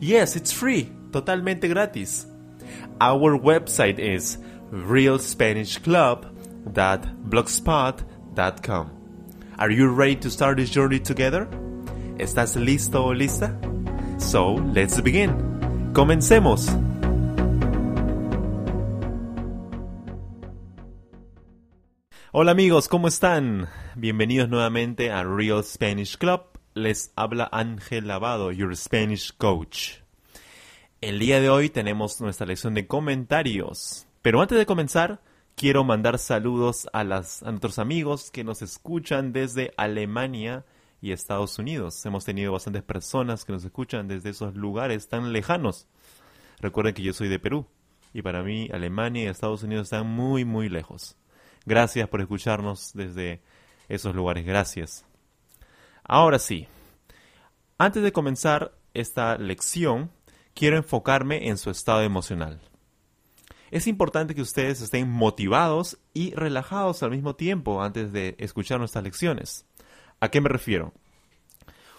Yes, it's free, totalmente gratis. Our website is realspanishclub.blogspot.com. Are you ready to start this journey together? ¿Estás listo o lista? So, let's begin. Comencemos. Hola amigos, ¿cómo están? Bienvenidos nuevamente a Real Spanish Club. Les habla Ángel Lavado, your Spanish coach. El día de hoy tenemos nuestra lección de comentarios. Pero antes de comenzar, quiero mandar saludos a, las, a nuestros amigos que nos escuchan desde Alemania y Estados Unidos. Hemos tenido bastantes personas que nos escuchan desde esos lugares tan lejanos. Recuerden que yo soy de Perú y para mí Alemania y Estados Unidos están muy, muy lejos. Gracias por escucharnos desde esos lugares. Gracias. Ahora sí, antes de comenzar esta lección, quiero enfocarme en su estado emocional. Es importante que ustedes estén motivados y relajados al mismo tiempo antes de escuchar nuestras lecciones. ¿A qué me refiero?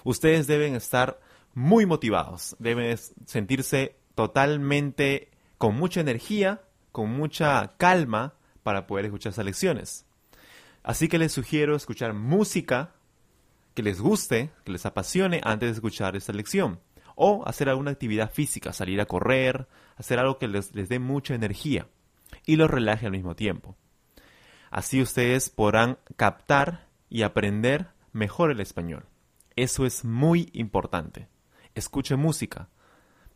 Ustedes deben estar muy motivados, deben sentirse totalmente con mucha energía, con mucha calma para poder escuchar esas lecciones. Así que les sugiero escuchar música que les guste, que les apasione antes de escuchar esta lección. O hacer alguna actividad física, salir a correr, hacer algo que les, les dé mucha energía y los relaje al mismo tiempo. Así ustedes podrán captar y aprender mejor el español. Eso es muy importante. Escuche música.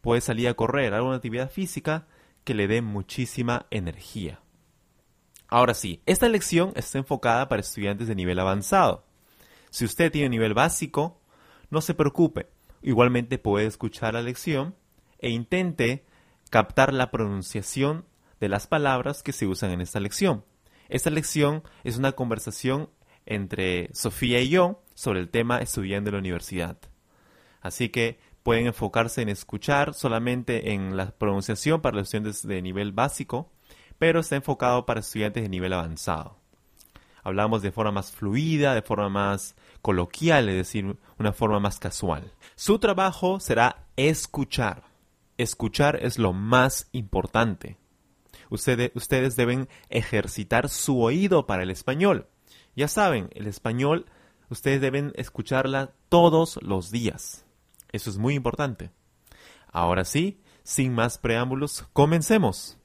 Puede salir a correr, alguna actividad física que le dé muchísima energía. Ahora sí, esta lección está enfocada para estudiantes de nivel avanzado. Si usted tiene nivel básico, no se preocupe. Igualmente puede escuchar la lección e intente captar la pronunciación de las palabras que se usan en esta lección. Esta lección es una conversación entre Sofía y yo sobre el tema estudiando en la universidad. Así que pueden enfocarse en escuchar solamente en la pronunciación para los estudiantes de nivel básico, pero está enfocado para estudiantes de nivel avanzado. Hablamos de forma más fluida, de forma más coloquial, es decir, una forma más casual. Su trabajo será escuchar. Escuchar es lo más importante. Ustedes, ustedes deben ejercitar su oído para el español. Ya saben, el español ustedes deben escucharla todos los días. Eso es muy importante. Ahora sí, sin más preámbulos, comencemos.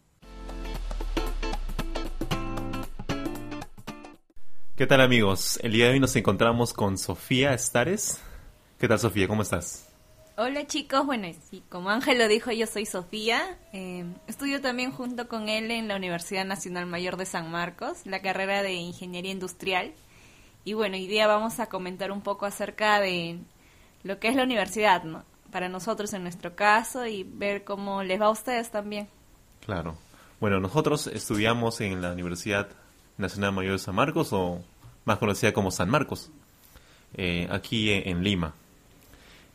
¿Qué tal amigos? El día de hoy nos encontramos con Sofía Estares. ¿Qué tal Sofía? ¿Cómo estás? Hola chicos, bueno, sí, como Ángel lo dijo, yo soy Sofía. Eh, estudio también junto con él en la Universidad Nacional Mayor de San Marcos, la carrera de Ingeniería Industrial. Y bueno, hoy día vamos a comentar un poco acerca de lo que es la universidad, ¿no? Para nosotros en nuestro caso y ver cómo les va a ustedes también. Claro. Bueno, nosotros estudiamos en la Universidad Nacional Mayor de San Marcos, o más conocida como San Marcos, eh, aquí en, Lima.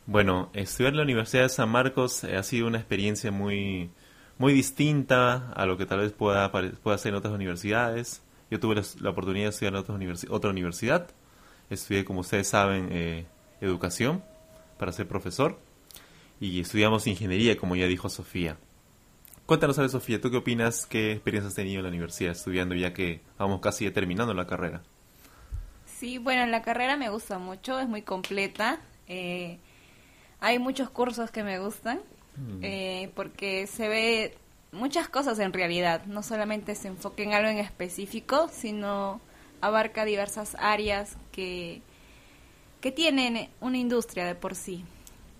Bueno, estudiar en la Universidad de San Marcos eh, ha sido una experiencia muy, muy distinta a lo que tal vez pueda, pueda hacer en otras universidades. Yo tuve la, oportunidad de estudiar en otra, universidad. Estudié, como ustedes saben, eh, educación para ser profesor. Y estudiamos ingeniería, como ya dijo Sofía. Cuéntanos, a Sofía, ¿tú qué opinas? ¿Qué experiencias has tenido en la universidad estudiando ya que vamos casi terminando la carrera? Sí, bueno, la carrera me gusta mucho, es muy completa. Eh, hay muchos cursos que me gustan mm. eh, porque se ve muchas cosas en realidad. No solamente se enfoca en algo en específico, sino abarca diversas áreas que, que tienen una industria de por sí.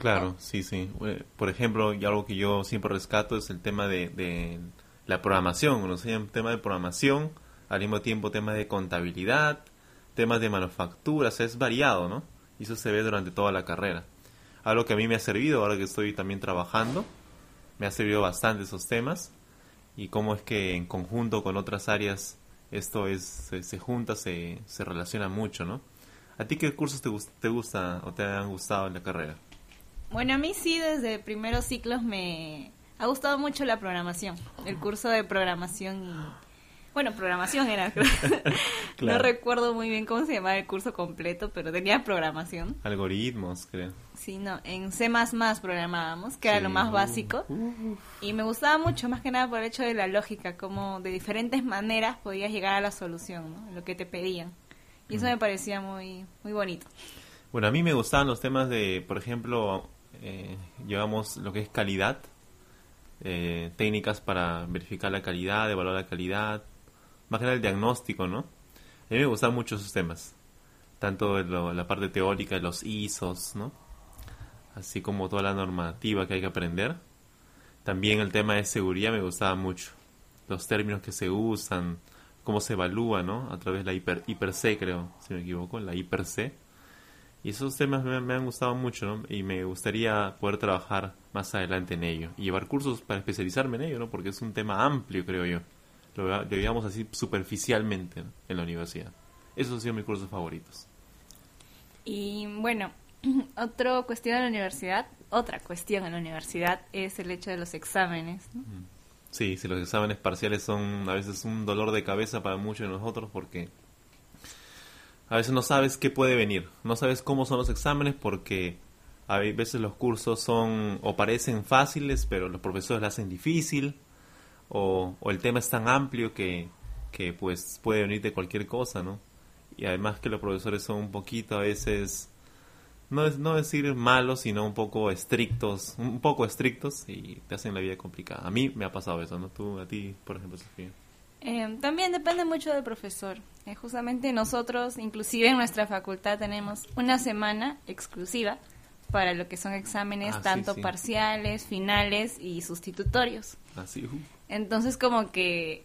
Claro, sí, sí. Por ejemplo, y algo que yo siempre rescato es el tema de, la programación. ¿no? sea, tema de programación, al mismo tiempo tema de contabilidad, temas de manufacturas, es variado, ¿no? Y eso se ve durante toda la carrera. Algo que a mí me ha servido ahora que estoy también trabajando me ha servido bastante esos temas y cómo es que en conjunto con otras áreas esto es se, junta, se, se relaciona mucho, ¿no? ¿A ti qué cursos te, te gusta o te han gustado en la carrera? Bueno, a mí sí, desde primeros ciclos me ha gustado mucho la programación, el curso de programación y... Bueno, programación era, No recuerdo muy bien cómo se llamaba el curso completo, pero tenía programación. Algoritmos, creo. Sí, no, en C++ programábamos, que era lo más básico. Y me gustaba mucho, más que nada por el hecho de la lógica, como de diferentes maneras podías llegar a la solución, ¿no? Lo que te pedían. Y eso me parecía muy, muy bonito. Bueno, a mí me gustaban los temas de, por ejemplo, eh, llevamos lo que es calidad, eh, técnicas para verificar la calidad, evaluar la calidad, más que nada el diagnóstico, ¿no? A mí me gustan mucho esos temas, tanto la parte teórica los ISOs, ¿no? Así como toda la normativa que hay que aprender. También el tema de seguridad me gustaba mucho, los términos que se usan, cómo se evalúa, ¿no? A través de la hiper, hiper C, creo, si me equivoco, la hiper C y esos temas me, han gustado mucho, ¿no? Y me gustaría poder trabajar más adelante en ello. Y llevar cursos para especializarme en ello, ¿no? Porque es un tema amplio, creo yo. Lo veíamos así superficialmente en la universidad. Esos han sido mis cursos favoritos. Y bueno, otra cuestión en la universidad, otra cuestión en la universidad es el hecho de los exámenes, ¿no? Sí, si los exámenes parciales son a veces un dolor de cabeza para muchos de nosotros porque a veces no sabes qué puede venir, no sabes cómo son los exámenes porque a veces los cursos son o parecen fáciles pero los profesores lo hacen difícil o, el tema es tan amplio que, que pues puede venir de cualquier cosa, ¿no? Y además que los profesores son un poquito a veces no, es, no decir malos, sino un poco estrictos, un poco estrictos y te hacen la vida complicada. A mí me ha pasado eso, ¿no? Tú, a ti, por ejemplo, Sofía. Eh, también depende mucho del profesor. Eh, justamente nosotros, inclusive en nuestra facultad, tenemos una semana exclusiva para lo que son exámenes, ah, tanto parciales, finales y sustitutorios. Así. Ah, Entonces como que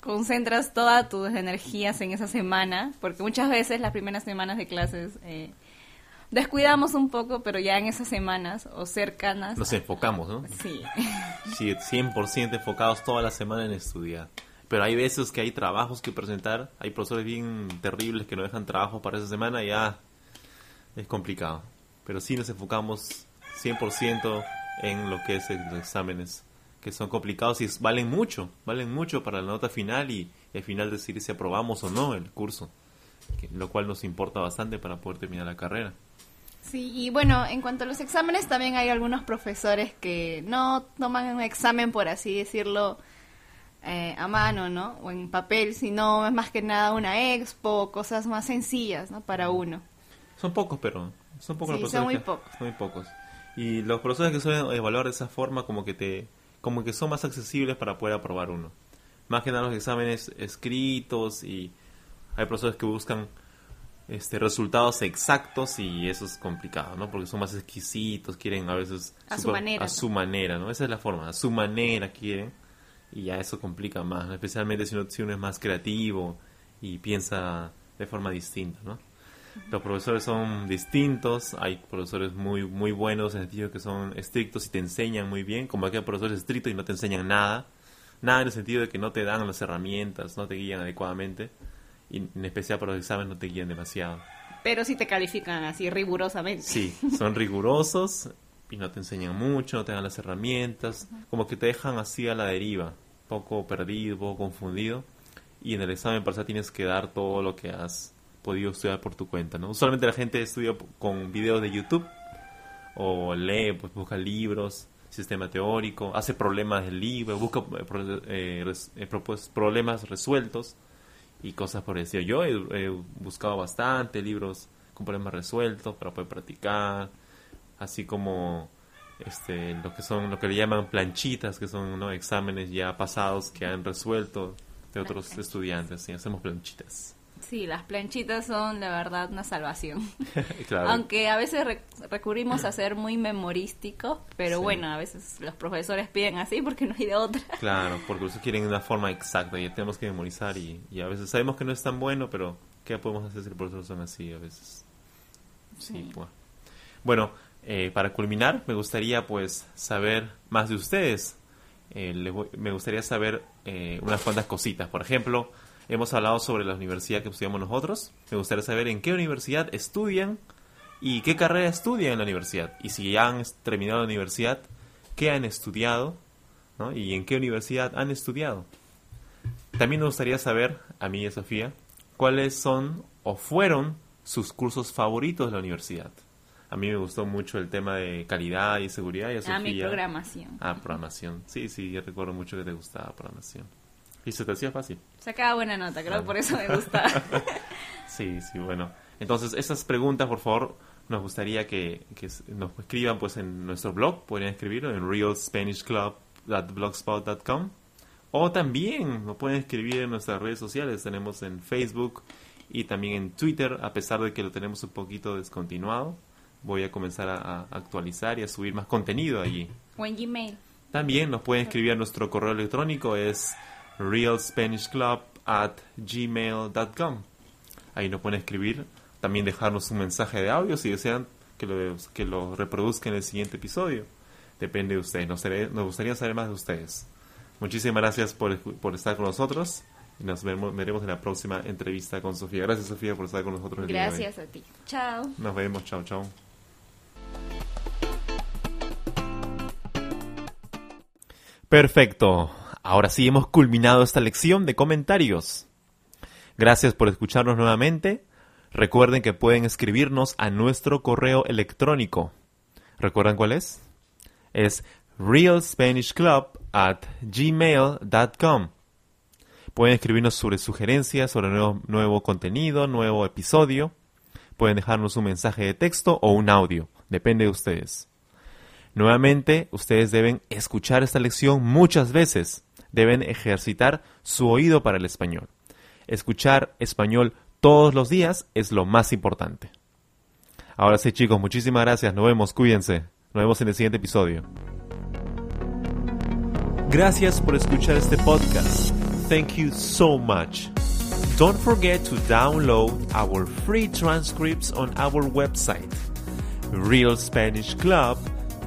concentras todas tus energías en esa semana, porque muchas veces las primeras semanas de clases eh, descuidamos un poco, pero ya en esas semanas o cercanas... Nos enfocamos, ¿no? Sí. Sí, 100% enfocados toda la semana en estudiar. Pero hay veces que hay trabajos que presentar, hay profesores bien terribles que no dejan trabajo para esa semana y ya es complicado. Pero sí nos enfocamos 100% en lo que es los exámenes, que son complicados y valen mucho, valen mucho para la nota final y, al final decidir si aprobamos o no el curso, lo cual nos importa bastante para poder terminar la carrera. Sí, y bueno, en cuanto a los exámenes, también hay algunos profesores que no toman un examen, por así decirlo, eh, a mano, ¿no? O en papel, sino es más que nada una expo, cosas más sencillas, ¿no? Para uno. Son pocos, pero son pocos los son muy pocos. Son muy pocos. Y los profesores que suelen evaluar de esa forma como que te como que son más accesibles para poder aprobar uno. Más que nada los exámenes escritos y hay profesores que buscan este resultados exactos y eso es complicado, ¿no? Porque son más exquisitos, quieren a veces a su manera, a su manera, ¿no? Esa es la forma, a su manera quieren y ya eso complica más, especialmente si uno, si uno es más creativo y piensa de forma distinta, ¿no? Los profesores son distintos, hay profesores muy muy buenos en el sentido que son estrictos y te enseñan muy bien, como hay profesores estrictos y no te enseñan nada, nada en el sentido de que no te dan las herramientas, no te guían adecuadamente y en especial para los exámenes no te guían demasiado. Pero sí te califican así rigurosamente. Sí, son rigurosos y no te enseñan mucho, no te dan las herramientas, como que te dejan así a la deriva poco perdido, poco confundido. Y en el examen parcial tienes que dar todo lo que has podido estudiar por tu cuenta, ¿no? Usualmente la gente estudia con videos de YouTube o lee, pues busca libros, sistema teórico, hace problemas del libro, busca eh, eh, pues, problemas resueltos y cosas por eso. Yo he, buscado bastante libros con problemas resueltos para poder practicar, así como este, lo que son lo que le llaman planchitas, que son ¿no? exámenes ya pasados que han resuelto de otros estudiantes, y hacemos planchitas. Sí, las planchitas son la verdad una salvación. Aunque a veces recurrimos a ser muy memorísticos, pero bueno, a veces los profesores piden así porque no hay de otra. Claro, porque ustedes quieren una forma exacta y tenemos que memorizar y, y, a veces sabemos que no es tan bueno, pero ¿qué podemos hacer si los profesores son así a veces? Sí, pues. Bueno, Eh, para culminar, me gustaría pues saber más de ustedes. Eh, me gustaría saber eh, unas cuantas cositas. Por ejemplo, hemos hablado sobre la universidad que estudiamos nosotros. Me gustaría saber en qué universidad estudian y qué carrera estudian en la universidad. Y si ya han terminado la universidad, qué han estudiado ¿no? y en qué universidad han estudiado. También me gustaría saber, a mí y a Sofía, cuáles son o fueron sus cursos favoritos de la universidad. A mí me gustó mucho el tema de calidad y seguridad y a Sofía. Ah, mi programación. Ah, programación. Sí, sí, yo recuerdo mucho que te gustaba programación. Y se te hacía fácil. Sacaba buena nota, creo, Ah. por eso me gusta. Sí, sí, bueno. Entonces, esas preguntas, por favor, nos gustaría que, que nos escriban pues en nuestro blog. Podrían escribirlo en realspanishclub.blogspot.com o también nos pueden escribir en nuestras redes sociales. Tenemos en Facebook y también en Twitter, a pesar de que lo tenemos un poquito descontinuado. Voy a comenzar a, a actualizar y a subir más contenido allí. o en Gmail. También nos pueden escribir a nuestro correo electrónico, es realspanishclub at gmail.com. Ahí nos pueden escribir, también dejarnos un mensaje de audio si desean que lo, que lo reproduzca en el siguiente episodio. Depende de ustedes, nos, nos gustaría saber más de ustedes. Muchísimas gracias por, por estar con nosotros y nos vemos, veremos en la próxima entrevista con Sofía. Gracias Sofía por estar con nosotros. el día de hoy. Gracias a ti. Chao. Nos vemos, chao, chao. Perfecto. Ahora sí hemos culminado esta lección de comentarios. Gracias por escucharnos nuevamente. Recuerden que pueden escribirnos a nuestro correo electrónico. ¿Recuerdan cuál es? Es realspanishclub at gmail.com. Pueden escribirnos sobre sugerencias, sobre nuevo, nuevo contenido, nuevo episodio. Pueden dejarnos un mensaje de texto o un audio. Depende de ustedes. Nuevamente, ustedes deben escuchar esta lección muchas veces. Deben ejercitar su oído para el español. Escuchar español todos los días es lo más importante. Ahora sí, chicos, muchísimas gracias. Nos vemos, cuídense. Nos vemos en el siguiente episodio. Gracias por escuchar este podcast. Thank you so much. Don't forget to download our free transcripts on our website,